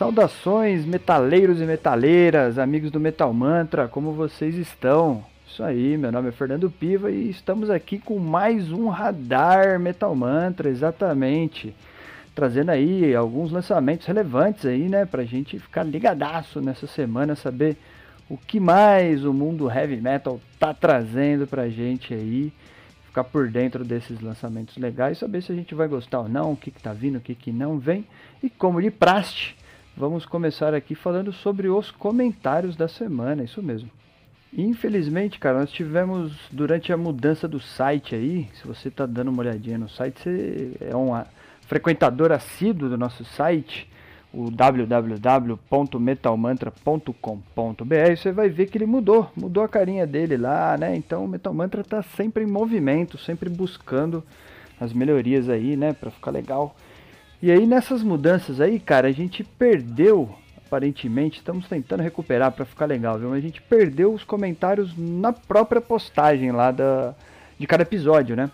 Saudações, metaleiros e metaleiras, amigos do Metal Mantra, como vocês estão? Isso aí, meu nome é Fernando Piva e estamos aqui com mais um Radar Metal Mantra, exatamente. Trazendo aí alguns lançamentos relevantes aí, né, pra gente ficar ligadaço nessa semana, saber o que mais o mundo heavy metal tá trazendo pra gente aí, ficar por dentro desses lançamentos legais, saber se a gente vai gostar ou não, o que, que tá vindo, o que, que não vem, e como de praste, Vamos começar aqui falando sobre os comentários da semana, isso mesmo. Infelizmente, cara, nós tivemos durante a mudança do site aí, se você está dando uma olhadinha no site, você é um frequentador assíduo do nosso site, o www.metalmantra.com.br, você vai ver que ele mudou, mudou a carinha dele lá, né? Então o Metal Mantra está sempre em movimento, sempre buscando as melhorias aí, né, para ficar legal. E aí nessas mudanças aí, cara, a gente perdeu, aparentemente, estamos tentando recuperar para ficar legal, viu? Mas a gente perdeu os comentários na própria postagem lá da, de cada episódio, né?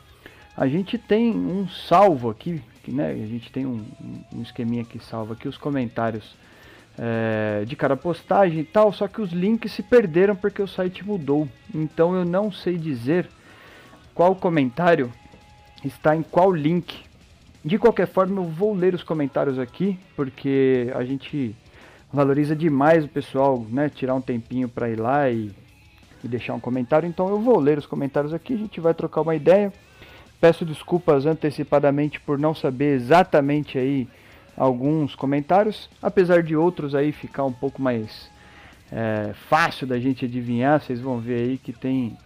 A gente tem um salvo aqui, né? A gente tem um, um esqueminha que salva aqui os comentários é, de cada postagem e tal, só que os links se perderam porque o site mudou. Então eu não sei dizer qual comentário está em qual link de qualquer forma, eu vou ler os comentários aqui, porque a gente valoriza demais o pessoal, né? Tirar um tempinho para ir lá e, e deixar um comentário. Então eu vou ler os comentários aqui, a gente vai trocar uma ideia. Peço desculpas antecipadamente por não saber exatamente aí alguns comentários, apesar de outros aí ficar um pouco mais é, fácil da gente adivinhar. Vocês vão ver aí que tem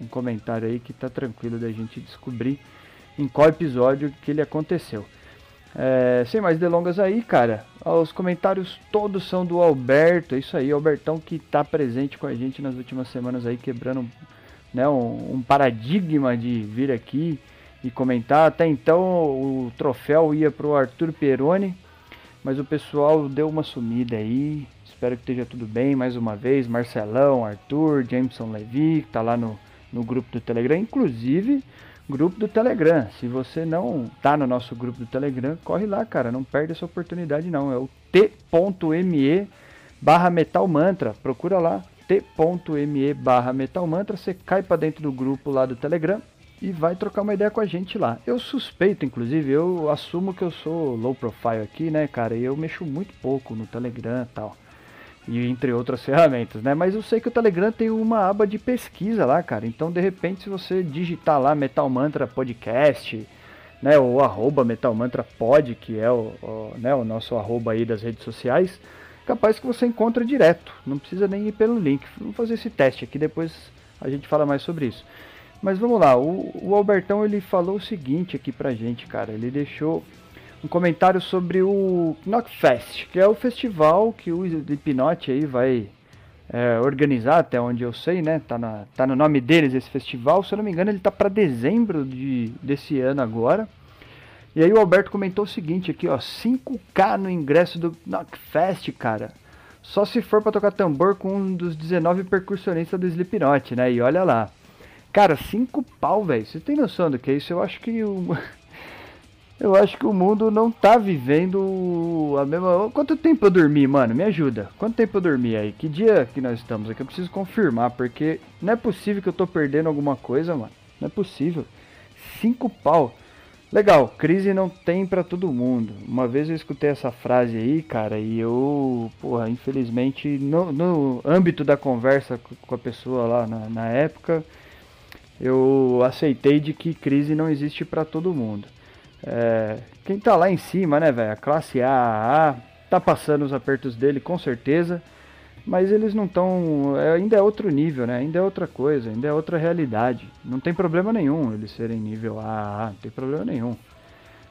um comentário aí que tá tranquilo da gente descobrir em qual episódio que ele aconteceu. É, sem mais delongas aí, cara, os comentários todos são do Alberto, é isso aí, Albertão que está presente com a gente nas últimas semanas aí, quebrando né, um, um, paradigma de vir aqui e comentar. Até então o troféu ia para o Arthur Peroni, mas o pessoal deu uma sumida aí. Espero que esteja tudo bem mais uma vez. Marcelão, Arthur, Jameson Levi, que está lá no, no grupo do Telegram, inclusive grupo do Telegram. Se você não tá no nosso grupo do Telegram, corre lá, cara. Não perde essa oportunidade, não. É o t.me barra Metal Mantra. Procura lá, t.me barra Metal Mantra. Você cai para dentro do grupo lá do Telegram e vai trocar uma ideia com a gente lá. Eu suspeito, inclusive, eu assumo que eu sou low profile aqui, né, cara? E eu mexo muito pouco no Telegram e tal e entre outras ferramentas, né? Mas eu sei que o Telegram tem uma aba de pesquisa lá, cara. Então, de repente, se você digitar lá Metal Mantra Podcast, né, ou arroba Metal Mantra Pod, que é o, o, né, o nosso arroba aí das redes sociais, capaz que você encontra direto. Não precisa nem ir pelo link. Vamos fazer esse teste aqui, depois a gente fala mais sobre isso. Mas vamos lá, o, o Albertão ele falou o seguinte aqui pra gente, cara. Ele deixou um comentário sobre o Knockfest, que é o festival que o Slipknot aí vai é, organizar, até onde eu sei, né? Tá, na, tá no nome deles esse festival. Se eu não me engano, ele tá para dezembro de, desse ano agora. E aí o Alberto comentou o seguinte aqui, ó, 5k no ingresso do Knockfest, cara. Só se for para tocar tambor com um dos 19 percussionistas do Slipknot, né? E olha lá. Cara, 5 pau, velho. Você tem noção do que é isso? Eu acho que o Eu acho que o mundo não tá vivendo a mesma. Quanto tempo eu dormi, mano? Me ajuda. Quanto tempo eu dormi aí? Que dia que nós estamos aqui? Eu preciso confirmar, porque não é possível que eu tô perdendo alguma coisa, mano. Não é possível. Cinco pau. Legal, crise não tem para todo mundo. Uma vez eu escutei essa frase aí, cara, e eu, porra, infelizmente, no, no âmbito da conversa com a pessoa lá na, na época, eu aceitei de que crise não existe para todo mundo. É, quem tá lá em cima, né, velho? A classe A, A, tá passando os apertos dele com certeza. Mas eles não estão. É, ainda é outro nível, né? Ainda é outra coisa, ainda é outra realidade. Não tem problema nenhum eles serem nível A, A, não tem problema nenhum.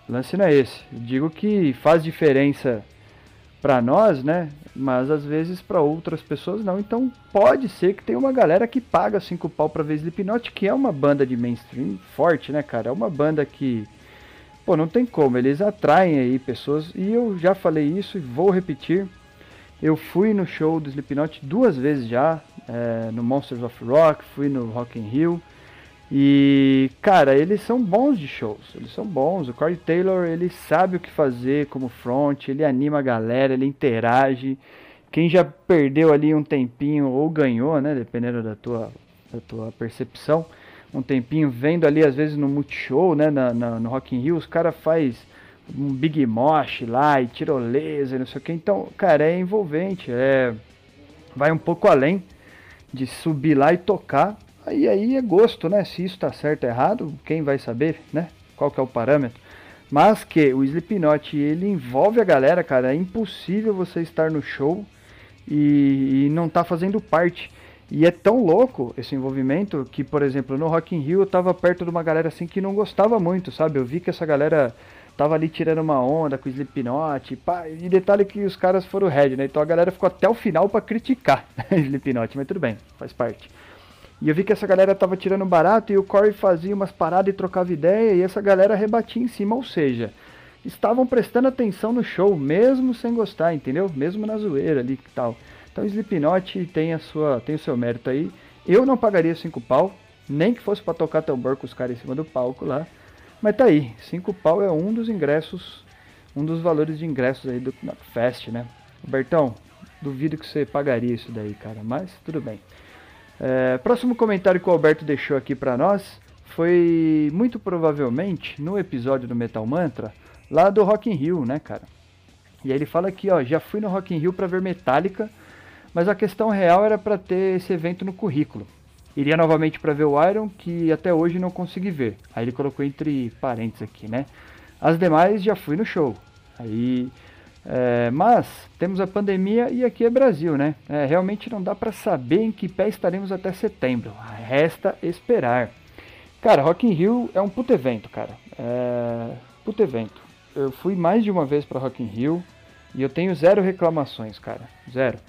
O lance não é esse. Eu digo que faz diferença para nós, né? Mas às vezes para outras pessoas não. Então pode ser que tenha uma galera que paga cinco pau pra ver Slipknot, que é uma banda de mainstream forte, né, cara? É uma banda que Pô, não tem como, eles atraem aí pessoas, e eu já falei isso e vou repetir. Eu fui no show do Slipknot duas vezes já, é, no Monsters of Rock, fui no Rock in Rio, E, cara, eles são bons de shows, eles são bons. O Corey Taylor, ele sabe o que fazer como front, ele anima a galera, ele interage. Quem já perdeu ali um tempinho ou ganhou, né, dependendo da tua, da tua percepção, um tempinho vendo ali às vezes no Multishow, né, na, na, no Rock in Rio, os cara faz um Big Mosh lá e tirolesa e não sei o que. Então, cara, é envolvente, é vai um pouco além de subir lá e tocar Aí, aí é gosto, né? Se isso está certo ou errado, quem vai saber, né? Qual que é o parâmetro. Mas que o Slipknot, ele envolve a galera, cara. É impossível você estar no show e, e não tá fazendo parte. E é tão louco esse envolvimento que, por exemplo, no Rock in Rio eu tava perto de uma galera assim que não gostava muito, sabe? Eu vi que essa galera tava ali tirando uma onda com o Slipknot, pá, e detalhe que os caras foram red, né? Então a galera ficou até o final para criticar Slipknot, mas tudo bem, faz parte. E eu vi que essa galera tava tirando barato e o Corey fazia umas paradas e trocava ideia e essa galera rebatia em cima, ou seja, estavam prestando atenção no show, mesmo sem gostar, entendeu? Mesmo na zoeira ali e tal. Então Slipknot tem, a sua, tem o seu mérito aí. Eu não pagaria 5 pau, nem que fosse para tocar tambor com os caras em cima do palco lá. Mas tá aí, 5 pau é um dos ingressos, um dos valores de ingressos aí do Fest, né? Bertão, duvido que você pagaria isso daí, cara, mas tudo bem. É, próximo comentário que o Alberto deixou aqui para nós foi muito provavelmente no episódio do Metal Mantra, lá do Rock in Rio, né, cara? E aí ele fala aqui, ó, já fui no Rock in Rio para ver Metallica, mas a questão real era para ter esse evento no currículo. Iria novamente para ver o Iron, que até hoje não consegui ver. Aí ele colocou entre parênteses aqui, né? As demais já fui no show. Aí é, mas temos a pandemia e aqui é Brasil, né? É, realmente não dá para saber em que pé estaremos até setembro. Resta esperar. Cara, Rock in Rio é um puto evento, cara. É, puto evento. Eu fui mais de uma vez para Rock in Rio e eu tenho zero reclamações, cara. Zero.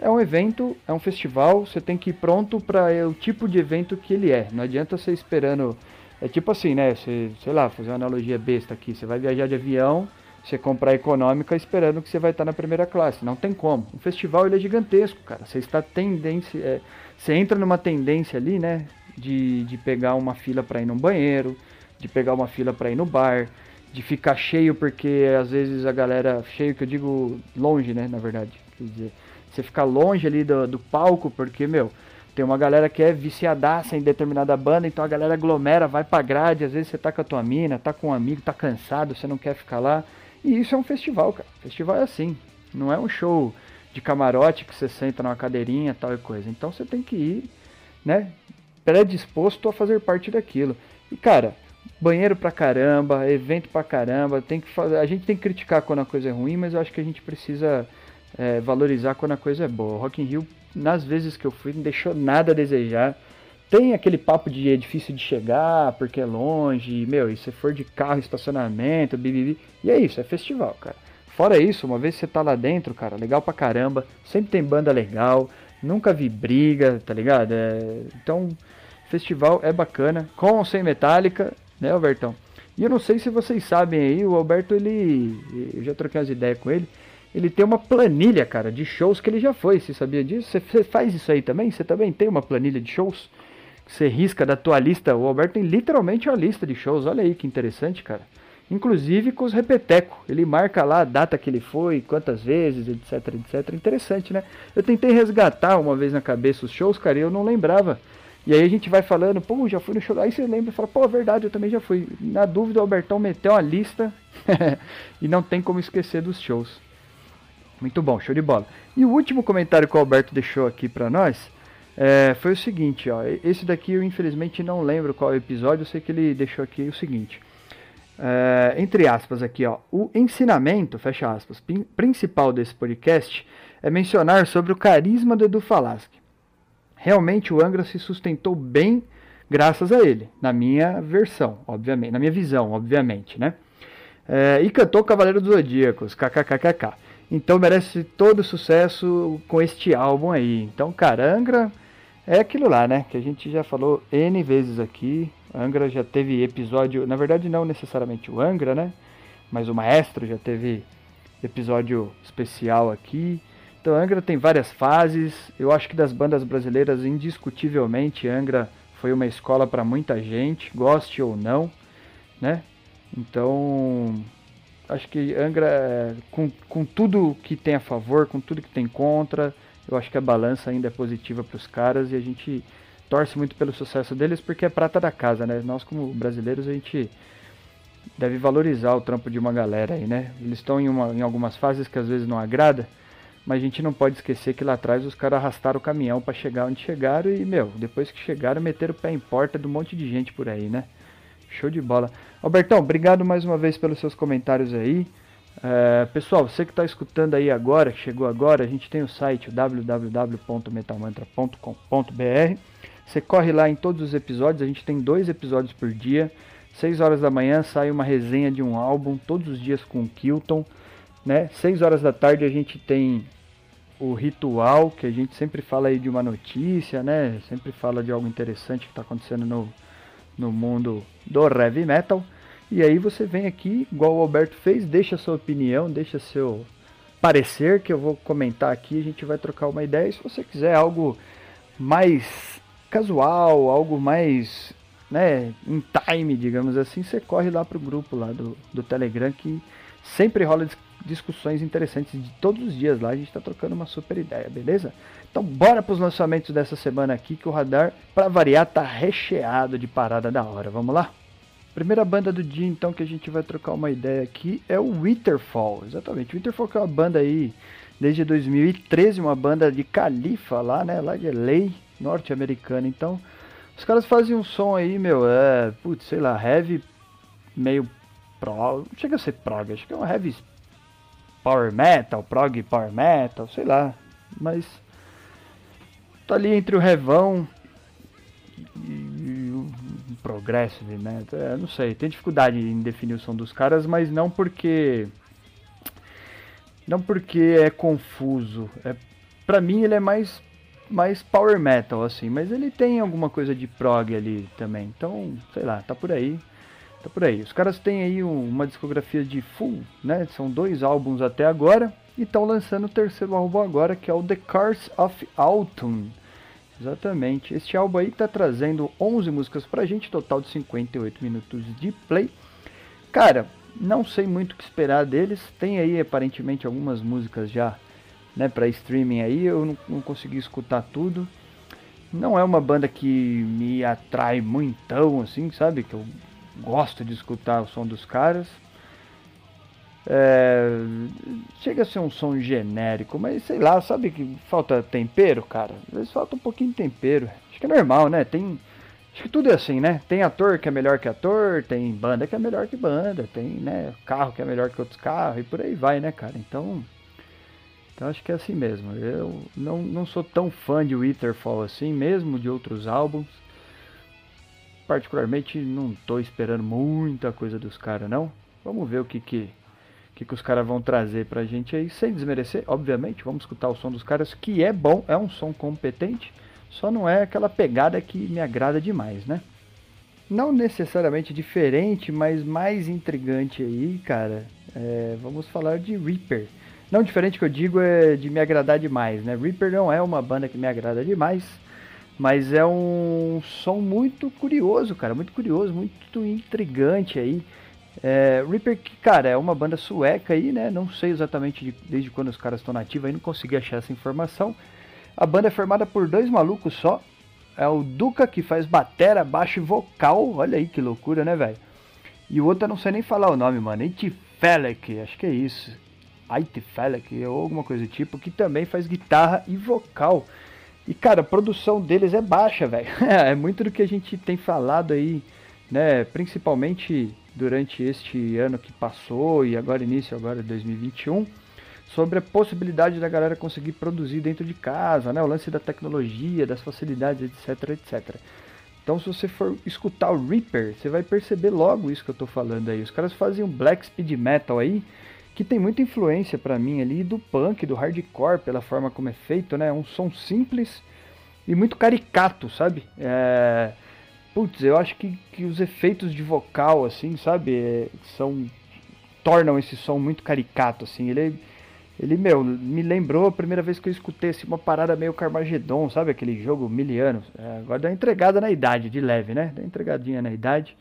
É um evento, é um festival, você tem que ir pronto para o tipo de evento que ele é. Não adianta você esperando. É tipo assim, né? Você, sei lá, fazer uma analogia besta aqui. Você vai viajar de avião você comprar econômica esperando que você vai estar na primeira classe. Não tem como. O festival ele é gigantesco, cara. Você está tendência, é, você entra numa tendência ali, né, de, de pegar uma fila para ir no banheiro, de pegar uma fila para ir no bar, de ficar cheio porque às vezes a galera cheio que eu digo longe, né, na verdade. Quer dizer, você ficar longe ali do, do palco porque meu tem uma galera que é viciadaça em determinada banda, então a galera aglomera, vai pra grade, às vezes você tá com a tua mina, tá com um amigo, tá cansado, você não quer ficar lá. E isso é um festival, cara. Festival é assim. Não é um show de camarote que você senta numa cadeirinha tal e coisa. Então você tem que ir, né? Predisposto a fazer parte daquilo. E cara, banheiro pra caramba, evento pra caramba. Tem que fazer, a gente tem que criticar quando a coisa é ruim, mas eu acho que a gente precisa é, valorizar quando a coisa é boa. Rock in Rio, nas vezes que eu fui, não deixou nada a desejar. Tem aquele papo de é difícil de chegar, porque é longe, meu, e se for de carro, estacionamento, bibibi. E é isso, é festival, cara. Fora isso, uma vez que você tá lá dentro, cara, legal pra caramba, sempre tem banda legal, nunca vi briga, tá ligado? É... Então, festival é bacana, com ou sem metálica, né, Albertão? E eu não sei se vocês sabem aí, o Alberto, ele. Eu já troquei umas ideias com ele. Ele tem uma planilha, cara, de shows que ele já foi. Você sabia disso? Você faz isso aí também? Você também tem uma planilha de shows? você risca da tua lista. O Alberto tem literalmente uma lista de shows. Olha aí que interessante, cara. Inclusive com os repeteco. Ele marca lá a data que ele foi, quantas vezes, etc, etc. Interessante, né? Eu tentei resgatar uma vez na cabeça os shows, cara, e eu não lembrava. E aí a gente vai falando, pô, já fui no show. Aí você lembra e fala, pô, é verdade, eu também já fui. Na dúvida, o Albertão meteu uma lista e não tem como esquecer dos shows. Muito bom, show de bola. E o último comentário que o Alberto deixou aqui para nós é, foi o seguinte, ó. Esse daqui eu infelizmente não lembro qual episódio, eu sei que ele deixou aqui o seguinte. É, entre aspas aqui, ó. O ensinamento, fecha aspas, principal desse podcast é mencionar sobre o carisma do Edu Falaschi. Realmente o Angra se sustentou bem graças a ele, na minha versão, obviamente, na minha visão, obviamente, né? É, e cantou Cavaleiro dos Zodíacos, kkkk. Então merece todo sucesso com este álbum aí. Então, cara, Angra é aquilo lá, né? Que a gente já falou N vezes aqui. Angra já teve episódio, na verdade não necessariamente o Angra, né? Mas o Maestro já teve episódio especial aqui. Então Angra tem várias fases. Eu acho que das bandas brasileiras, indiscutivelmente, Angra foi uma escola para muita gente, goste ou não, né? Então, acho que Angra, com, com tudo que tem a favor, com tudo que tem contra, eu acho que a balança ainda é positiva para os caras e a gente torce muito pelo sucesso deles porque é prata da casa, né? Nós como brasileiros a gente deve valorizar o trampo de uma galera aí, né? Eles estão em, em algumas fases que às vezes não agrada, mas a gente não pode esquecer que lá atrás os caras arrastaram o caminhão para chegar onde chegaram e, meu, depois que chegaram, meteram o pé em porta de um monte de gente por aí, né? Show de bola. Albertão, obrigado mais uma vez pelos seus comentários aí. É, pessoal, você que está escutando aí agora, que chegou agora, a gente tem o site www.metalmantra.com.br. Você corre lá em todos os episódios, a gente tem dois episódios por dia. 6 horas da manhã sai uma resenha de um álbum, todos os dias com o Kilton. Né? 6 horas da tarde a gente tem o ritual, que a gente sempre fala aí de uma notícia, né? Sempre fala de algo interessante que está acontecendo no, no mundo do heavy metal. E aí você vem aqui, igual o Alberto fez, deixa sua opinião, deixa seu parecer que eu vou comentar aqui, a gente vai trocar uma ideia. E se você quiser algo mais casual, algo mais né, em time, digamos assim, você corre lá pro grupo lá do, do Telegram que sempre rola discussões interessantes de todos os dias lá, a gente está trocando uma super ideia, beleza? Então bora para os lançamentos dessa semana aqui que o radar, para variar, tá recheado de parada da hora. Vamos lá? Primeira banda do dia então que a gente vai trocar uma ideia aqui é o Winterfall, exatamente. Winterfall que é uma banda aí desde 2013, uma banda de Califa lá, né, lá de LA, norte-americana. Então, os caras fazem um som aí, meu, é, putz, sei lá, heavy meio pro, não chega a ser prog, acho que é um heavy power metal, prog power metal, sei lá, mas tá ali entre o revão e, o progresso metal, é, não sei, tem dificuldade em definir o som dos caras, mas não porque não porque é confuso, é para mim ele é mais mais power metal assim, mas ele tem alguma coisa de prog ali também. Então, sei lá, tá por aí. Tá por aí. Os caras têm aí uma discografia de full, né? São dois álbuns até agora e estão lançando o terceiro álbum agora, que é o The Cars of Autumn. Exatamente. Este álbum aí tá trazendo 11 músicas pra gente, total de 58 minutos de play. Cara, não sei muito o que esperar deles. Tem aí aparentemente algumas músicas já né, para streaming aí, eu não, não, consegui escutar tudo. Não é uma banda que me atrai muitão, assim, sabe? Que eu gosto de escutar o som dos caras. É, chega a ser um som genérico, mas sei lá, sabe que falta tempero, cara? Às vezes falta um pouquinho de tempero. Acho que é normal, né? Tem. Acho que tudo é assim, né? Tem ator que é melhor que ator, tem banda que é melhor que banda, tem, né, carro que é melhor que outros carros e por aí vai, né, cara? Então, então acho que é assim mesmo. Eu não, não sou tão fã de Witherfall assim, mesmo de outros álbuns. Particularmente não estou esperando muita coisa dos caras não. Vamos ver o que que, que, que os caras vão trazer pra gente aí, sem desmerecer, obviamente. Vamos escutar o som dos caras, que é bom, é um som competente, só não é aquela pegada que me agrada demais, né? Não necessariamente diferente, mas mais intrigante aí, cara. É, vamos falar de Reaper. Não diferente que eu digo é de me agradar demais, né? Reaper não é uma banda que me agrada demais, mas é um som muito curioso, cara, muito curioso, muito intrigante aí. É, Reaper, cara, é uma banda sueca aí, né? Não sei exatamente de, desde quando os caras estão nativos, aí não consegui achar essa informação. A banda é formada por dois malucos só. É o Duca que faz batera, baixo e vocal. Olha aí que loucura, né, velho? E o outro eu não sei nem falar o nome, mano. Felek, acho que é isso. Aitfelek ou alguma coisa do tipo, que também faz guitarra e vocal. E cara, a produção deles é baixa, velho. é muito do que a gente tem falado aí, né? Principalmente durante este ano que passou e agora início agora de 2021, sobre a possibilidade da galera conseguir produzir dentro de casa, né? O lance da tecnologia, das facilidades, etc, etc. Então, se você for escutar o Reaper, você vai perceber logo isso que eu tô falando aí. Os caras fazem um black speed metal aí, que tem muita influência para mim ali do punk, do hardcore, pela forma como é feito, né? Um som simples e muito caricato, sabe? É... Putz, eu acho que, que os efeitos de vocal, assim, sabe? É, são tornam esse som muito caricato, assim. Ele Ele, meu, me lembrou a primeira vez que eu escutei assim, uma parada meio Carmageddon, sabe? Aquele jogo miliano. É, agora dá entregada na idade, de leve, né? Dá entregadinha na idade.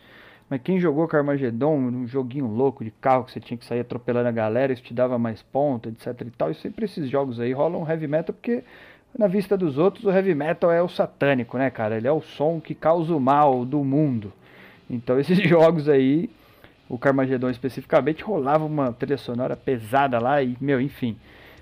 Mas quem jogou Carmageddon, um joguinho louco de carro que você tinha que sair atropelando a galera, isso te dava mais ponto, etc e tal. E sempre esses jogos aí rolam heavy metal porque na vista dos outros o heavy metal é o satânico, né, cara? Ele é o som que causa o mal do mundo. Então esses jogos aí o Carmageddon especificamente, rolava uma trilha sonora pesada lá e, meu, enfim.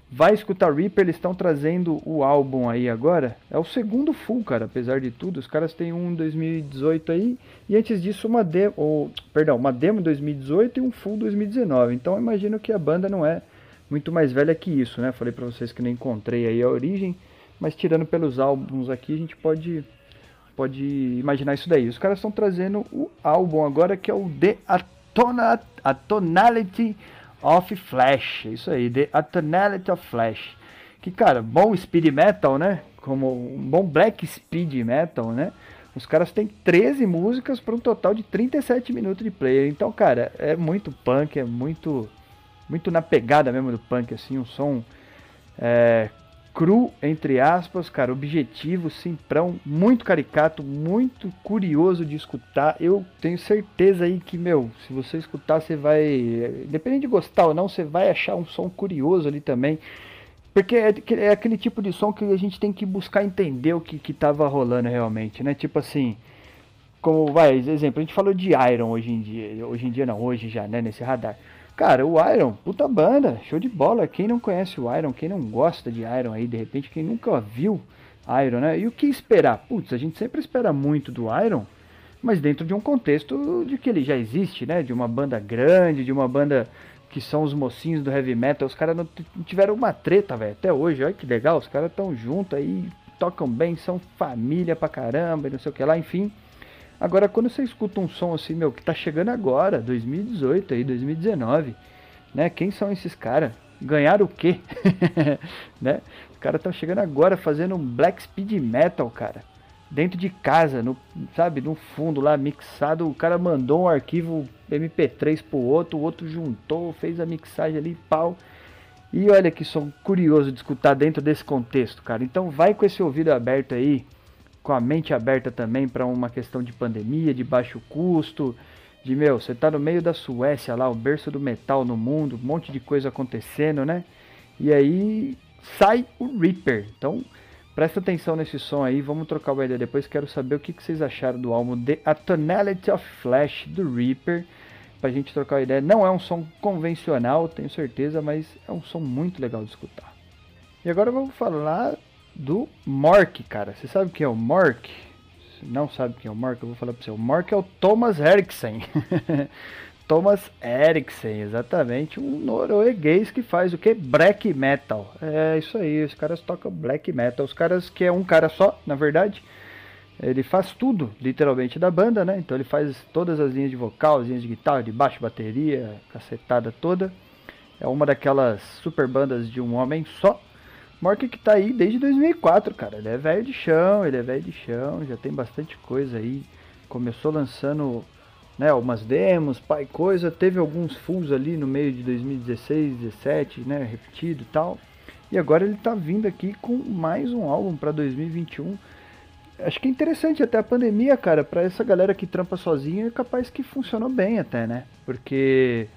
Vai escutar Reaper, eles estão trazendo o álbum aí agora. É o segundo full, cara, apesar de tudo. Os caras têm um em 2018 aí e antes disso uma demo, ou, perdão, uma demo em 2018 e um full 2019. Então imagino que a banda não é muito mais velha que isso, né? Falei para vocês que não encontrei aí a origem, mas tirando pelos álbuns aqui, a gente pode pode imaginar isso daí. Os caras estão trazendo o álbum agora que é o The tona, a tonality of flash. Isso aí, the, a tonality of flash. Que, cara, bom speed metal, né? Como um bom black speed metal, né? Os caras têm 13 músicas para um total de 37 minutos de player. Então, cara, é muito punk, é muito muito na pegada mesmo do punk, assim, um som é, cru, entre aspas, cara, objetivo, simprão, muito caricato, muito curioso de escutar. Eu tenho certeza aí que, meu, se você escutar, você vai, independente de gostar ou não, você vai achar um som curioso ali também. Porque é, é aquele tipo de som que a gente tem que buscar entender o que, que tava rolando realmente, né? Tipo assim, como, vai, exemplo, a gente falou de Iron hoje em dia, hoje em dia não, hoje já, né, nesse radar. Cara, o Iron, puta banda, show de bola. Quem não conhece o Iron, quem não gosta de Iron aí, de repente, quem nunca viu Iron, né? E o que esperar? Putz, a gente sempre espera muito do Iron, mas dentro de um contexto de que ele já existe, né? De uma banda grande, de uma banda que são os mocinhos do heavy metal. Os caras não, tiveram uma treta, velho, até hoje. Olha que legal, os caras estão juntos aí, tocam bem, são família pra caramba, e não sei o que lá, enfim. Agora, quando você escuta um som assim, meu, que tá chegando agora, 2018 aí, 2019, né? Quem são esses caras? Ganharam o quê? né? Os caras estão chegando agora fazendo um black speed metal, cara. Dentro de casa, no, sabe, no fundo lá, mixado. O cara mandou um arquivo MP3 pro outro, o outro juntou, fez a mixagem ali, pau. E olha que som curioso de escutar dentro desse contexto, cara. Então vai com esse ouvido aberto aí com a mente aberta também para uma questão de pandemia, de baixo custo, de meu, você tá no meio da Suécia lá, o berço do metal no mundo, um monte de coisa acontecendo, né? E aí sai o Reaper. Então, presta atenção nesse som aí, vamos trocar o ideia depois. Quero saber o que, que vocês acharam do álbum The A Tonality of Flash do Reaper. Pra gente trocar uma ideia. Não é um som convencional, tenho certeza, mas é um som muito legal de escutar. E agora vamos falar do Mork, cara. Você sabe quem é o Mork? Se não sabe quem é o Mork, eu vou falar pra você. O Mork é o Thomas Eriksen. Thomas Eriksen, exatamente, um norueguês que faz o que? Black metal. É isso aí, os caras tocam black metal. Os caras que é um cara só, na verdade. Ele faz tudo, literalmente, da banda, né? Então ele faz todas as linhas de vocal, as linhas de guitarra, de baixo, bateria, cacetada toda. É uma daquelas super bandas de um homem só. Mork que tá aí desde 2004, cara. Ele é velho de chão, ele é velho de chão, já tem bastante coisa aí. Começou lançando né, umas demos, pai, coisa. Teve alguns fulls ali no meio de 2016, 17, né, repetido e tal. E agora ele tá vindo aqui com mais um álbum para 2021. Acho que é interessante até a pandemia, cara, para essa galera que trampa sozinha, é capaz que funcionou bem até, né? Porque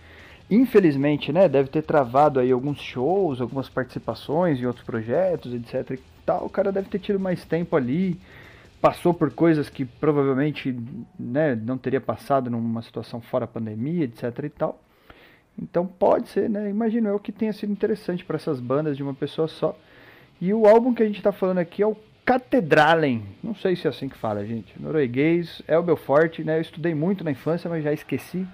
infelizmente, né, deve ter travado aí alguns shows, algumas participações em outros projetos, etc e tal. O cara deve ter tido mais tempo ali, passou por coisas que provavelmente, né, não teria passado numa situação fora pandemia, etc e tal. Então pode ser, né, imagino eu que tenha sido interessante para essas bandas de uma pessoa só. E o álbum que a gente está falando aqui é o Catedralen. Não sei se é assim que fala, gente. Norueguês é o meu forte, né? Eu estudei muito na infância, mas já esqueci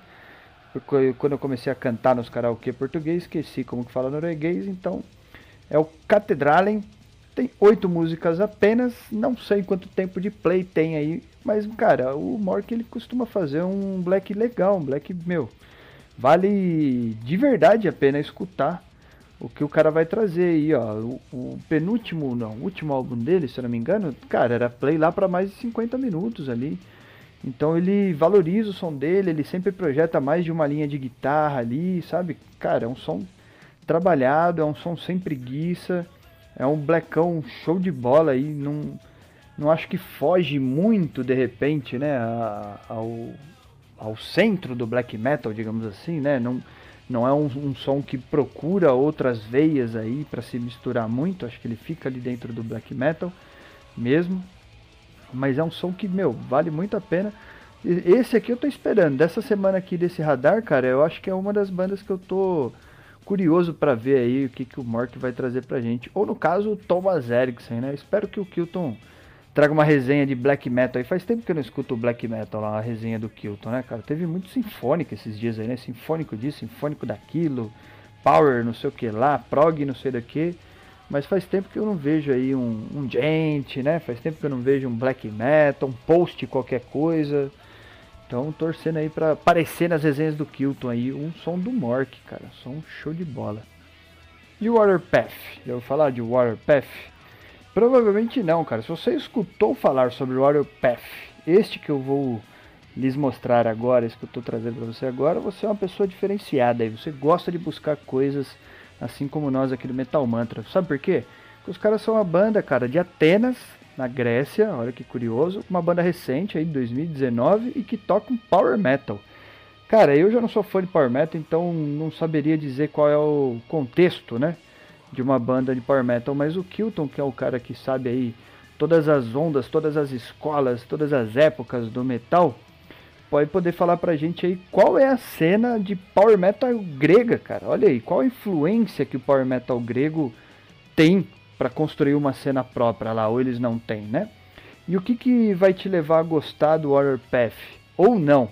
quando eu comecei a cantar nos karaokê português, esqueci como que fala norueguês, então é o Catedralen. Tem oito músicas apenas, não sei quanto tempo de play tem aí, mas cara, o Mork ele costuma fazer um black legal, um black meu. Vale de verdade a pena escutar o que o cara vai trazer aí, ó. O, o, penúltimo, não, o último álbum dele, se eu não me engano, cara, era play lá para mais de 50 minutos ali. Então ele valoriza o som dele, ele sempre projeta mais de uma linha de guitarra ali, sabe? Cara, é um som trabalhado, é um som sem preguiça, é um blackão show de bola aí, não, não acho que foge muito de repente, né, ao, ao centro do black metal, digamos assim, né, não, não é um, um som que procura outras veias aí para se misturar muito, acho que ele fica ali dentro do black metal mesmo, mas é um som que, meu, vale muito a pena. Esse aqui eu tô esperando. Dessa semana aqui desse radar, cara, eu acho que é uma das bandas que eu tô curioso para ver aí o que, que o Mork vai trazer pra gente. Ou no caso, o Thomas Erickson, né? Espero que o Kilton traga uma resenha de black metal aí. Faz tempo que eu não escuto o black metal lá, a resenha do Kilton, né, cara? Teve muito sinfônico esses dias aí, né? Sinfônico disso, sinfônico daquilo, power, não sei o que lá, prog, não sei do que. Mas faz tempo que eu não vejo aí um, um gente, né? Faz tempo que eu não vejo um black metal, um post qualquer coisa. Então torcendo aí para aparecer nas resenhas do Kilton aí um som do Mork, cara, som show de bola. E o Waterpath? Eu vou falar de Waterpath? Provavelmente não, cara. Se você escutou falar sobre o Waterpath, este que eu vou lhes mostrar agora, esse que eu estou trazendo para você agora, você é uma pessoa diferenciada aí. Você gosta de buscar coisas assim como nós aqui do Metal Mantra. Sabe por quê? Porque os caras são uma banda, cara, de Atenas, na Grécia, olha que curioso, uma banda recente aí de 2019 e que toca um power metal. Cara, eu já não sou fã de power metal, então não saberia dizer qual é o contexto, né, de uma banda de power metal, mas o Kilton, que é o cara que sabe aí todas as ondas, todas as escolas, todas as épocas do metal, pode poder falar pra gente aí qual é a cena de power metal grega, cara. Olha aí, qual a influência que o power metal grego tem para construir uma cena própria lá, ou eles não têm, né? E o que, que vai te levar a gostar do Warpath? Ou não?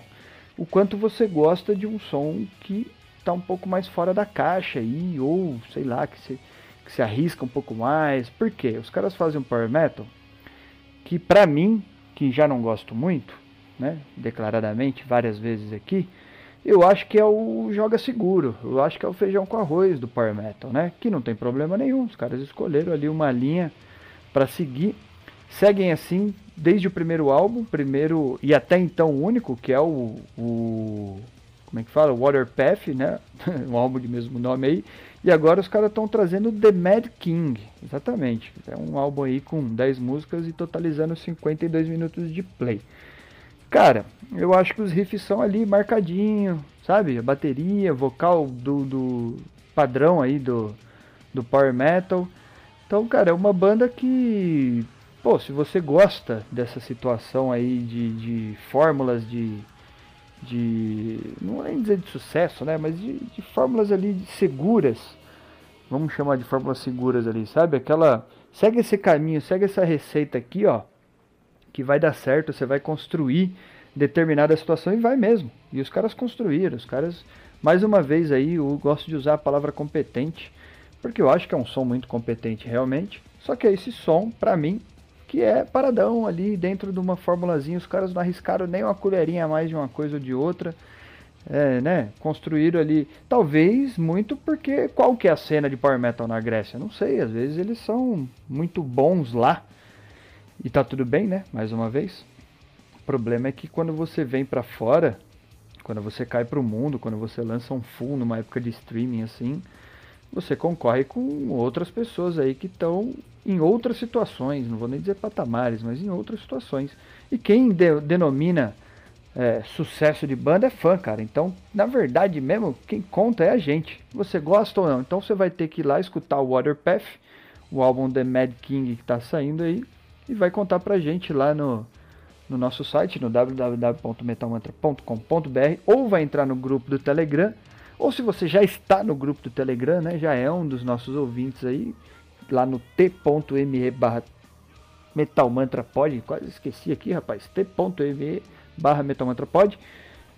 O quanto você gosta de um som que está um pouco mais fora da caixa aí, ou sei lá, que se, que se arrisca um pouco mais. Por quê? Os caras fazem um power metal que para mim, que já não gosto muito, né, declaradamente várias vezes aqui, eu acho que é o joga seguro. Eu acho que é o feijão com arroz do Power Metal, né? Que não tem problema nenhum. Os caras escolheram ali uma linha para seguir. Seguem assim desde o primeiro álbum, primeiro e até então único, que é o, o como é que fala? Water Path, né? um álbum de mesmo nome aí. E agora os caras estão trazendo The Mad King, exatamente. É um álbum aí com 10 músicas e totalizando 52 minutos de play. Cara, eu acho que os riffs são ali marcadinho, sabe? A bateria, vocal do, do padrão aí do, do Power Metal. Então, cara, é uma banda que, pô, se você gosta dessa situação aí de, de fórmulas de, de, não nem dizer de sucesso, né? Mas de, de fórmulas ali seguras, vamos chamar de fórmulas seguras ali, sabe? Aquela, segue esse caminho, segue essa receita aqui, ó que vai dar certo, você vai construir determinada situação e vai mesmo. E os caras construíram, os caras, mais uma vez aí, eu gosto de usar a palavra competente, porque eu acho que é um som muito competente realmente. Só que é esse som, para mim, que é paradão ali dentro de uma formulazinha, os caras não arriscaram nem uma colherinha a mais de uma coisa ou de outra. É, né? Construíram ali, talvez muito porque qual que é a cena de power metal na Grécia? Não sei, às vezes eles são muito bons lá e tá tudo bem, né? Mais uma vez. O problema é que quando você vem para fora, quando você cai para o mundo, quando você lança um full numa época de streaming assim, você concorre com outras pessoas aí que estão em outras situações, não vou nem dizer patamares, mas em outras situações. E quem de, denomina é, sucesso de banda é fã, cara. Então, na verdade mesmo, quem conta é a gente. Você gosta ou não? Então você vai ter que ir lá escutar o Waterpath, o álbum The Mad King que está saindo aí, e vai contar pra gente lá no, no nosso site, no www.metalmantra.com.br, ou vai entrar no grupo do Telegram, ou se você já está no grupo do Telegram, né, já é um dos nossos ouvintes aí, lá no t.me barra metalmantrapod, quase esqueci aqui, rapaz, t.me barra metalmantrapod,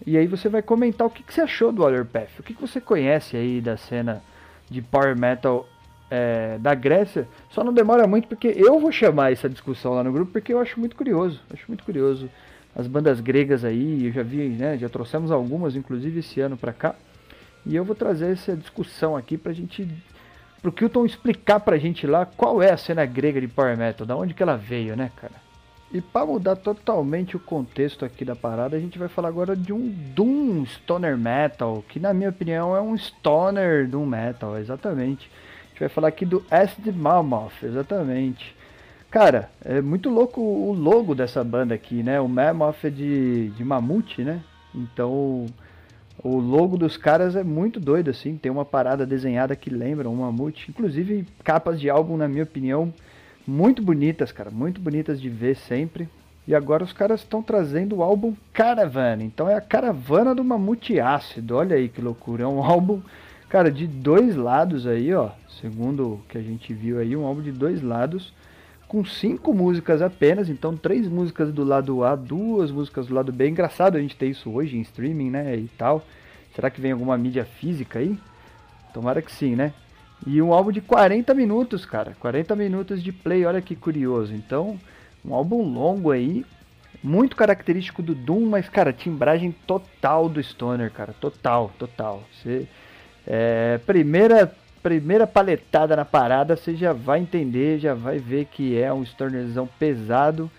e aí você vai comentar o que, que você achou do Waterpath, o que, que você conhece aí da cena de Power Metal é, da Grécia, só não demora muito porque eu vou chamar essa discussão lá no grupo porque eu acho muito curioso, acho muito curioso as bandas gregas aí, eu já vi, né, já trouxemos algumas inclusive esse ano para cá, e eu vou trazer essa discussão aqui pra gente pro Kilton explicar pra gente lá qual é a cena grega de power metal, da onde que ela veio, né, cara? E para mudar totalmente o contexto aqui da parada, a gente vai falar agora de um Doom Stoner Metal, que na minha opinião é um Stoner Doom Metal, exatamente. Gente vai falar aqui do Acid Mammoth, exatamente. Cara, é muito louco o logo dessa banda aqui, né? O Mammoth é de, de mamute, né? Então o logo dos caras é muito doido, assim. Tem uma parada desenhada que lembra um mamute. Inclusive capas de álbum, na minha opinião, muito bonitas, cara. Muito bonitas de ver sempre. E agora os caras estão trazendo o álbum Caravan. Então é a caravana do mamute ácido. Olha aí que loucura. É um álbum, cara, de dois lados aí, ó. Segundo o que a gente viu aí, um álbum de dois lados com cinco músicas apenas, então três músicas do lado A, duas músicas do lado B. Engraçado a gente ter isso hoje em streaming, né, e tal. Será que vem alguma mídia física aí? Tomara que sim, né? E um álbum de 40 minutos, cara. 40 minutos de play, olha que curioso. Então, um álbum longo aí, muito característico do Doom, mas, cara, timbragem total do Stoner, cara. Total, total. Você, é, primeira primeira paletada na parada, você já vai entender, já vai ver que é um stonerzão pesado.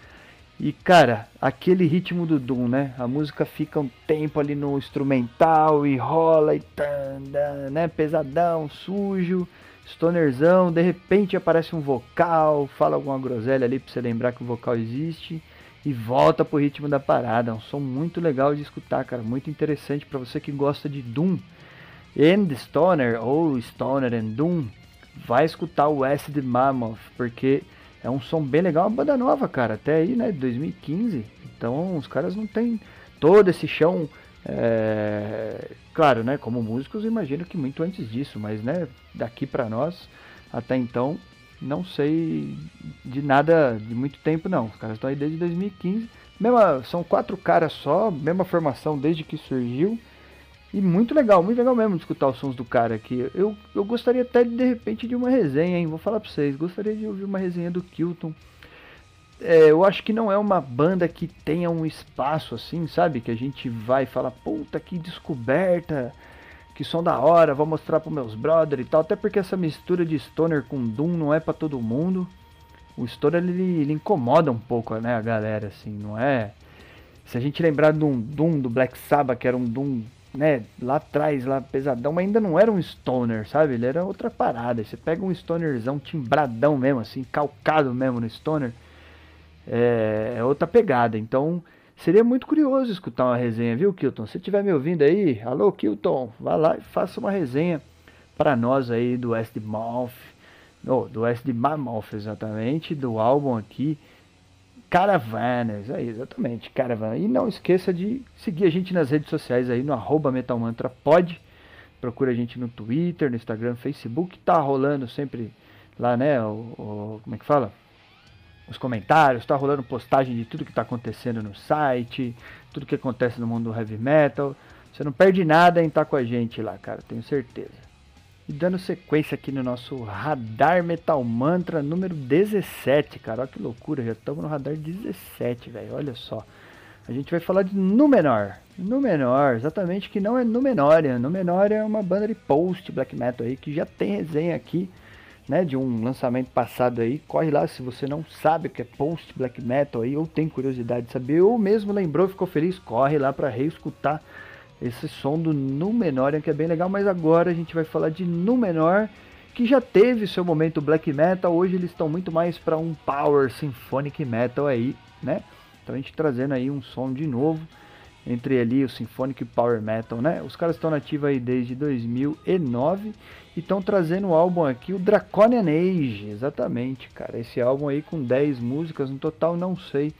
E cara, aquele ritmo do Doom, né? A música fica um tempo ali no instrumental e rola e tanda, né? Pesadão, sujo, stonerzão, de repente aparece um vocal, fala alguma groselha ali pra você lembrar que o vocal existe e volta pro ritmo da parada. É um som muito legal de escutar, cara, muito interessante para você que gosta de Doom and Stoner ou Stoner and Doom, vai escutar o Acid Mammoth, porque é um som bem legal, uma banda nova, cara, até aí, né, 2015. Então os caras não tem todo esse chão, é... claro, né, como músicos, imagino que muito antes disso, mas né, daqui para nós, até então, não sei de nada de muito tempo não. Os caras estão aí desde 2015. Mesma, são quatro caras só, mesma formação desde que surgiu. E muito legal, muito legal mesmo de escutar os sons do cara aqui. Eu, eu gostaria até de, de repente de uma resenha, hein? Vou falar pra vocês. Gostaria de ouvir uma resenha do Kilton. É, eu acho que não é uma banda que tenha um espaço assim, sabe? Que a gente vai falar, puta que descoberta, que som da hora, vou mostrar pros meus brother e tal. Até porque essa mistura de Stoner com Doom não é para todo mundo. O Stoner ele, ele incomoda um pouco, né, a galera, assim, não é? Se a gente lembrar de um Doom do Black Sabbath, que era um Doom né, lá atrás, lá pesadão, mas ainda não era um stoner, sabe? Ele era outra parada. Você pega um stonerzão timbradão mesmo, assim, calcado mesmo no stoner, é, é outra pegada. Então, seria muito curioso escutar uma resenha, viu, Kilton? Se estiver me ouvindo aí, alô, Kilton, vá lá e faça uma resenha para nós aí do West Mouth, oh, do West Mammoth, exatamente, do álbum aqui. Caravanas, é exatamente, Caravana. E não esqueça de seguir a gente nas redes sociais aí no arroba metalmantrapod. Procura a gente no Twitter, no Instagram, Facebook. Tá rolando sempre lá, né? O, o, como é que fala? Os comentários, tá rolando postagem de tudo que tá acontecendo no site, tudo que acontece no mundo do heavy metal. Você não perde nada em estar tá com a gente lá, cara, tenho certeza. E dando sequência aqui no nosso Radar Metal Mantra número 17, cara. Olha que loucura, já estamos no Radar 17, velho. Olha só. A gente vai falar de Númenor. Númenor, exatamente que não é Númenória. Númenória é uma banda de post black metal aí que já tem resenha aqui, né, de um lançamento passado aí. Corre lá se você não sabe o que é post black metal aí ou tem curiosidade de saber ou mesmo lembrou e ficou feliz, corre lá para reescutar esse som do Númenor, que é bem legal, mas agora a gente vai falar de Númenor, que já teve seu momento black metal, hoje eles estão muito mais para um power symphonic metal aí, né? Então a gente trazendo aí um som de novo entre ali o symphonic power metal, né? Os caras estão nativos aí desde 2009 e estão trazendo o álbum aqui, o Draconian Age, exatamente, cara. Esse álbum aí com 10 músicas no total, não sei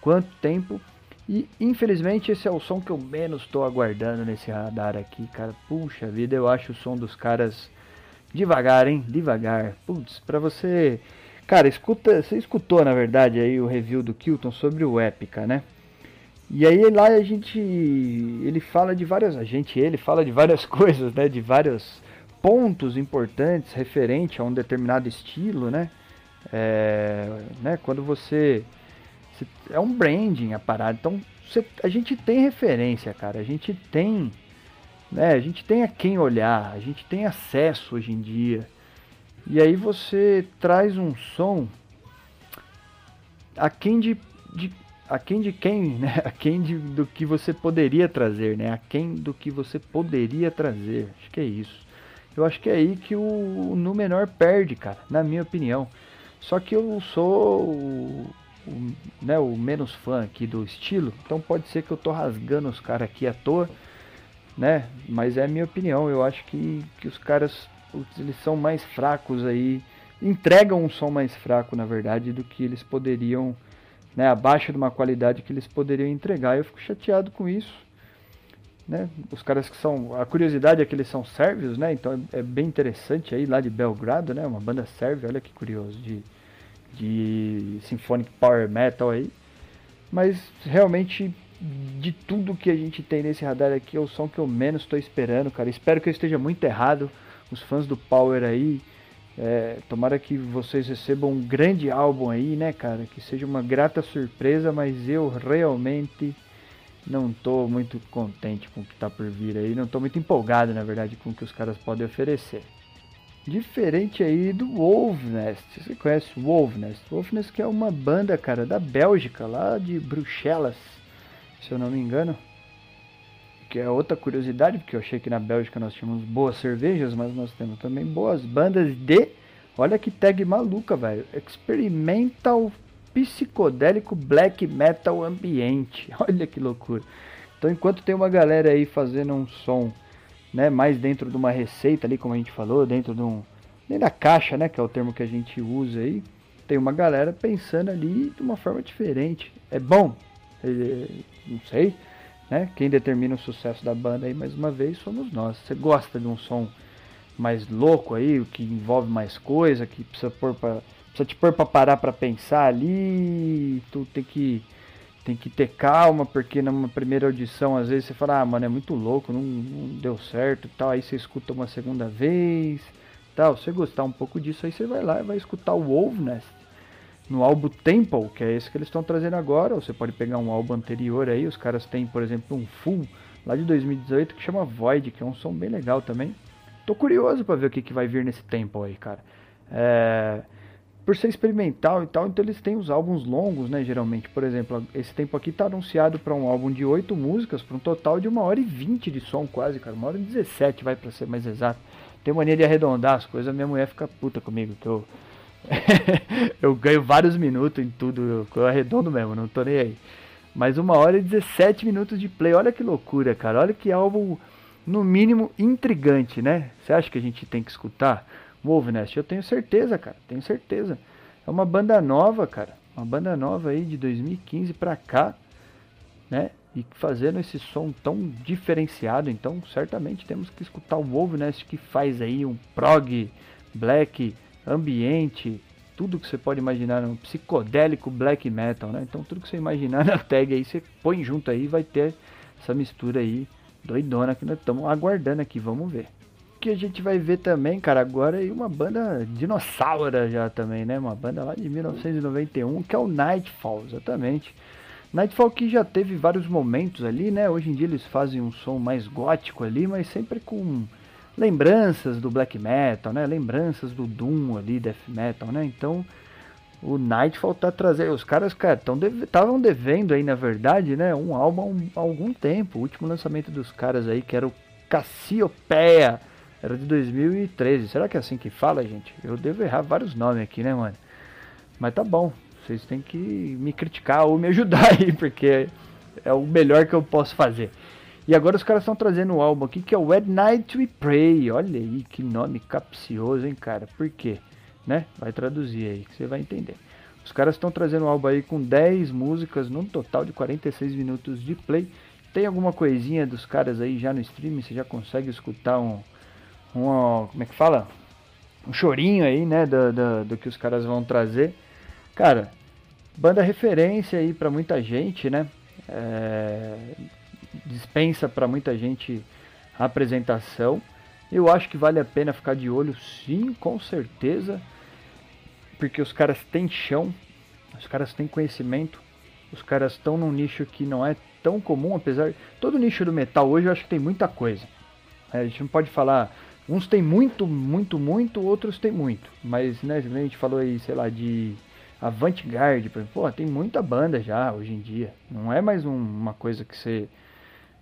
quanto tempo e infelizmente esse é o som que eu menos estou aguardando nesse radar aqui, cara. Puxa vida, eu acho o som dos caras devagar, hein? Devagar. Putz, pra você. Cara, escuta, você escutou na verdade aí o review do Kilton sobre o Epica, né? E aí lá a gente. Ele fala de várias. A gente, ele fala de várias coisas, né? De vários pontos importantes referente a um determinado estilo, né? É, né? Quando você é um branding a parada. Então a gente tem referência, cara. A gente tem. Né, a gente tem a quem olhar, a gente tem acesso hoje em dia. E aí você traz um som a quem de de aquém de quem, né? Aquém de, do que você poderia trazer, né? Aquém do que você poderia trazer. Acho que é isso. Eu acho que é aí que o, o Númenor perde, cara, na minha opinião. Só que eu sou o, né, o menos fã aqui do estilo, então pode ser que eu tô rasgando os caras aqui à toa, né? Mas é a minha opinião. Eu acho que, que os caras eles são mais fracos aí, entregam um som mais fraco, na verdade, do que eles poderiam né, abaixo de uma qualidade que eles poderiam entregar. Eu fico chateado com isso. Né? Os caras que são. A curiosidade é que eles são sérvios, né? Então é, é bem interessante aí lá de Belgrado, né? Uma banda sérvia, olha que curioso, de, de Symphonic Power Metal aí. Mas realmente de tudo que a gente tem nesse radar aqui é o som que eu menos estou esperando, cara. Espero que eu esteja muito errado. Os fãs do Power aí é, tomara que vocês recebam um grande álbum aí, né, cara? Que seja uma grata surpresa, mas eu realmente não tô muito contente com o que tá por vir aí. Não tô muito empolgado, na verdade, com o que os caras podem oferecer. Diferente aí do Wolfnest. Você conhece o Wolfnest? Wolfnest que é uma banda, cara, da Bélgica, lá de Bruxelas, se eu não me engano que é outra curiosidade, porque eu achei que na Bélgica nós tínhamos boas cervejas, mas nós temos também boas bandas de. Olha que tag maluca, velho. Experimental psicodélico black metal ambiente. Olha que loucura. Então, enquanto tem uma galera aí fazendo um som, né, mais dentro de uma receita ali, como a gente falou, dentro de um dentro da caixa, né, que é o termo que a gente usa aí, tem uma galera pensando ali de uma forma diferente. É bom? É, não sei. Né? Quem determina o sucesso da banda aí, mais uma vez, somos nós. Você gosta de um som mais louco aí, que envolve mais coisa, que precisa, pôr precisa te pôr para parar para pensar ali, tu tem que tem que ter calma, porque numa primeira audição, às vezes você fala, ah, mano, é muito louco, não, não deu certo e tal, aí você escuta uma segunda vez, tal, se você gostar um pouco disso, aí você vai lá e vai escutar o Wolfnest, no álbum Temple, que é esse que eles estão trazendo agora, ou você pode pegar um álbum anterior aí, os caras têm, por exemplo, um full lá de 2018 que chama Void, que é um som bem legal também. Tô curioso para ver o que, que vai vir nesse Temple aí, cara. É... Por ser experimental e tal, então eles têm os álbuns longos, né, geralmente. Por exemplo, esse tempo aqui tá anunciado para um álbum de 8 músicas, para um total de 1 hora e 20 de som quase, cara. 1 hora e 17 vai para ser mais exato. Tem mania de arredondar as coisas, minha mulher fica puta comigo, que eu eu ganho vários minutos em tudo, eu arredondo mesmo, não tô nem aí. Mas uma hora e 17 minutos de play, olha que loucura, cara. Olha que álbum, no mínimo, intrigante, né? Você acha que a gente tem que escutar Wolfnest? Eu tenho certeza, cara, tenho certeza. É uma banda nova, cara. Uma banda nova aí de 2015 pra cá, né? E fazendo esse som tão diferenciado, então certamente temos que escutar o Wolfnest que faz aí um prog black ambiente, tudo que você pode imaginar, um psicodélico black metal, né? Então tudo que você imaginar na tag aí, você põe junto aí vai ter essa mistura aí doidona que nós estamos aguardando aqui, vamos ver. Que a gente vai ver também, cara, agora aí uma banda dinossauro já também, né? Uma banda lá de 1991, que é o Nightfall, exatamente. Nightfall que já teve vários momentos ali, né? Hoje em dia eles fazem um som mais gótico ali, mas sempre com lembranças do black metal, né? Lembranças do doom ali, death metal, né? Então o Nightfall tá trazendo, os caras, cara, estavam deve, devendo aí na verdade, né, um álbum há algum tempo. O último lançamento dos caras aí que era o Cassiopeia, era de 2013. Será que é assim que fala, gente? Eu devo errar vários nomes aqui, né, mano? Mas tá bom. Vocês têm que me criticar ou me ajudar aí, porque é o melhor que eu posso fazer. E agora os caras estão trazendo um álbum aqui que é o At Night We Pray. Olha aí que nome capcioso, hein, cara? Por quê? Né? Vai traduzir aí que você vai entender. Os caras estão trazendo um álbum aí com 10 músicas, num total de 46 minutos de play. Tem alguma coisinha dos caras aí já no stream, você já consegue escutar um, um como é que fala? Um chorinho aí, né, do, do, do que os caras vão trazer. Cara, banda referência aí para muita gente, né? É, dispensa para muita gente a apresentação. Eu acho que vale a pena ficar de olho, sim, com certeza, porque os caras têm chão, os caras têm conhecimento, os caras estão num nicho que não é tão comum, apesar. Todo nicho do metal hoje eu acho que tem muita coisa. É, a gente não pode falar. Uns tem muito, muito, muito, outros tem muito. Mas, né, a gente falou aí, sei lá, de Avant-Garde, pô, tem muita banda já hoje em dia. Não é mais um, uma coisa que você,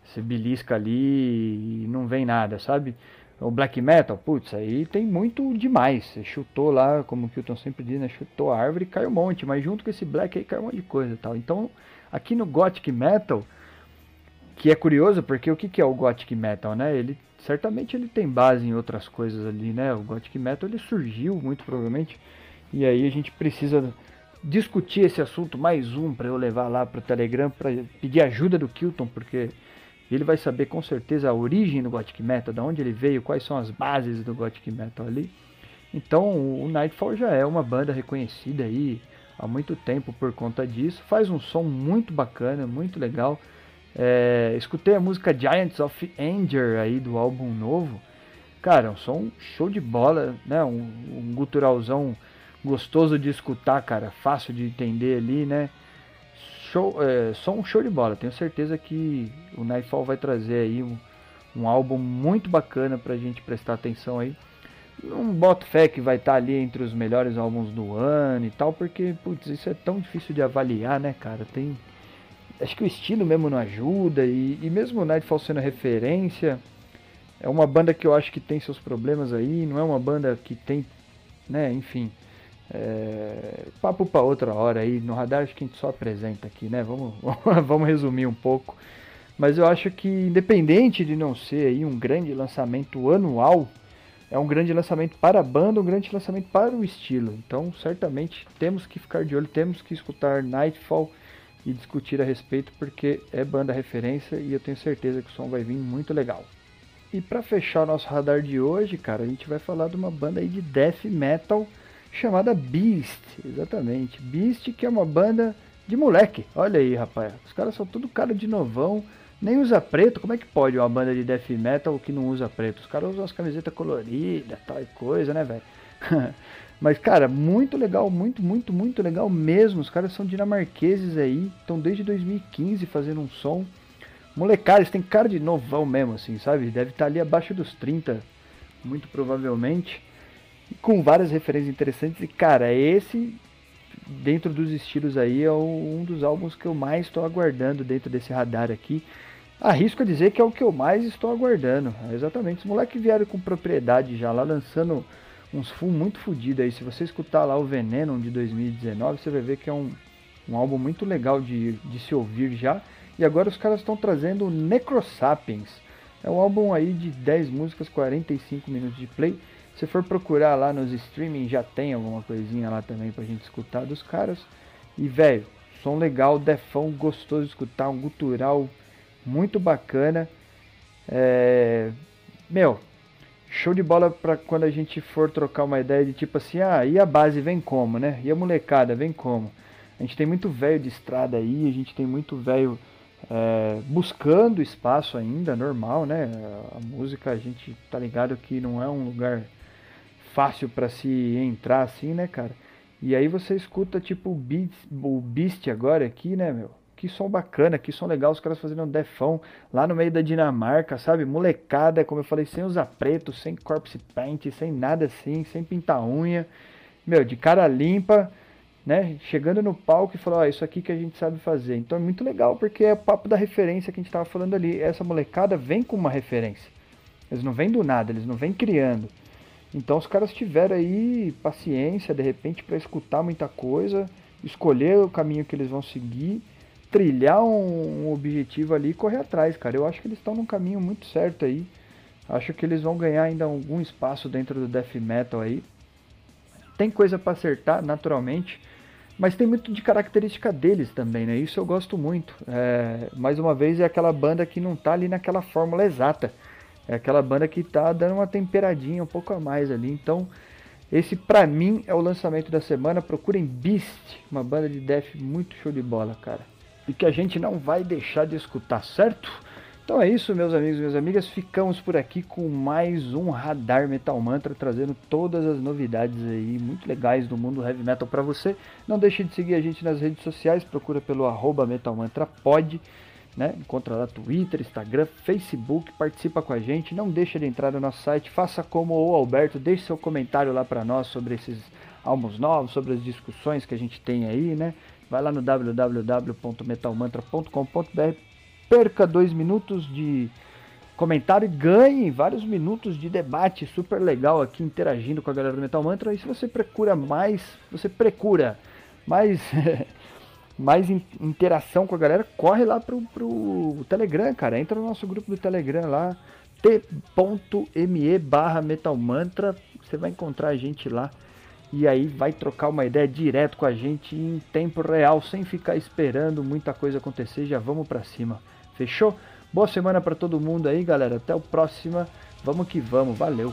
você belisca ali e não vem nada, sabe? O black metal, putz, aí tem muito demais. Você chutou lá, como o Kilton sempre diz, né? Chutou a árvore e caiu um monte, mas junto com esse black aí caiu um monte de coisa e tal. Então, aqui no Gothic Metal, que é curioso, porque o que, que é o Gothic Metal, né? Ele certamente ele tem base em outras coisas ali, né? O Gothic Metal ele surgiu muito provavelmente e aí a gente precisa discutir esse assunto mais um para eu levar lá para o Telegram para pedir ajuda do Kilton, porque ele vai saber com certeza a origem do Gothic Metal, de onde ele veio, quais são as bases do Gothic Metal ali. Então o Nightfall já é uma banda reconhecida aí há muito tempo por conta disso. Faz um som muito bacana, muito legal. É, escutei a música Giants of Anger aí do álbum novo. Cara, um som show de bola, né? Um, um guturalzão gostoso de escutar, cara, fácil de entender ali, né? Show, é, só um show de bola. Tenho certeza que o Nightfall vai trazer aí um, um álbum muito bacana pra gente prestar atenção aí. Não boto fé que vai estar tá ali entre os melhores álbuns do ano e tal, porque, putz, isso é tão difícil de avaliar, né, cara? Tem. Acho que o estilo mesmo não ajuda, e, e mesmo o Nightfall sendo referência, é uma banda que eu acho que tem seus problemas aí, não é uma banda que tem, né, enfim, é, papo para outra hora aí, no radar acho que a gente só apresenta aqui, né? Vamos, vamos resumir um pouco. Mas eu acho que independente de não ser aí um grande lançamento anual, é um grande lançamento para a banda, um grande lançamento para o estilo. Então, certamente temos que ficar de olho, temos que escutar Nightfall e discutir a respeito, porque é banda referência e eu tenho certeza que o som vai vir muito legal. E para fechar o nosso radar de hoje, cara, a gente vai falar de uma banda aí de death metal chamada Beast, exatamente. Beast que é uma banda de moleque. Olha aí, rapaz. Os caras são tudo cara de novão, nem usa preto. Como é que pode uma banda de death metal que não usa preto? Os caras usam as camisetas coloridas, tal e coisa, né, velho? Mas, cara, muito legal, muito, muito, muito legal mesmo. Os caras são dinamarqueses aí, estão desde 2015 fazendo um som. Molecada, eles têm cara de novão mesmo, assim, sabe? Deve estar ali abaixo dos 30, muito provavelmente com várias referências interessantes. E, cara, esse, dentro dos estilos aí, é um dos álbuns que eu mais estou aguardando dentro desse radar aqui. Arrisco a dizer que é o que eu mais estou aguardando. É exatamente, os moleques vieram com propriedade já lá, lançando uns full muito fodidos aí. Se você escutar lá o Veneno de 2019, você vai ver que é um, um álbum muito legal de, de se ouvir já. E agora os caras estão trazendo Necrosapiens. É um álbum aí de 10 músicas, 45 minutos de play. Se for procurar lá nos streaming, já tem alguma coisinha lá também pra gente escutar dos caras. E, velho, som legal, defão, gostoso de escutar, um gutural muito bacana. É... Meu, show de bola pra quando a gente for trocar uma ideia de tipo assim, ah, e a base vem como, né? E a molecada vem como? A gente tem muito velho de estrada aí, a gente tem muito velho é, buscando espaço ainda, normal, né? A música a gente tá ligado que não é um lugar fácil para se entrar assim, né, cara? E aí você escuta tipo o Beast, o Beast agora aqui, né, meu? Que som bacana, que som legal, os caras fazendo um defão lá no meio da Dinamarca, sabe? Molecada, como eu falei, sem usar preto, sem corpse paint, sem nada assim, sem pintar unha. Meu, de cara limpa, né? Chegando no palco e falou, ó, oh, isso aqui que a gente sabe fazer. Então é muito legal porque é o papo da referência que a gente tava falando ali. Essa molecada vem com uma referência. Eles não vêm do nada, eles não vêm criando. Então os caras tiveram aí paciência, de repente, para escutar muita coisa, escolher o caminho que eles vão seguir, trilhar um, objetivo ali e correr atrás, cara. Eu acho que eles estão num caminho muito certo aí. Acho que eles vão ganhar ainda algum espaço dentro do death metal aí. Tem coisa para acertar, naturalmente, mas tem muito de característica deles também, né? Isso eu gosto muito. É, mais uma vez, é aquela banda que não tá ali naquela fórmula exata. É aquela banda que tá dando uma temperadinha um pouco a mais ali. Então, esse pra mim é o lançamento da semana. Procurem Beast, uma banda de death muito show de bola, cara. E que a gente não vai deixar de escutar, certo? Então é isso, meus amigos e minhas amigas. Ficamos por aqui com mais um Radar Metal Mantra, trazendo todas as novidades aí muito legais do mundo heavy metal para você. Não deixe de seguir a gente nas redes sociais, procura pelo arroba Metal Mantra Pod né? Encontra lá Twitter, Instagram, Facebook, participa com a gente, não deixa de entrar no nosso site, faça como o Alberto, deixe seu comentário lá para nós sobre esses álbuns novos, sobre as discussões que a gente tem aí, né? Vai lá no www.metalmantra.com.br, perca dois minutos de comentário e ganhe vários minutos de debate super legal aqui interagindo com a galera do Metal Mantra. E se você procura mais, você procura mais mais interação com a galera, corre lá pro, pro Telegram, cara. Entra no nosso grupo do Telegram lá, t.me barra Metal Mantra. Você vai encontrar a gente lá. E aí vai trocar uma ideia direto com a gente em tempo real, sem ficar esperando muita coisa acontecer. Já vamos para cima. Fechou? Boa semana para todo mundo aí, galera. Até o próximo. Vamos que vamos. Valeu.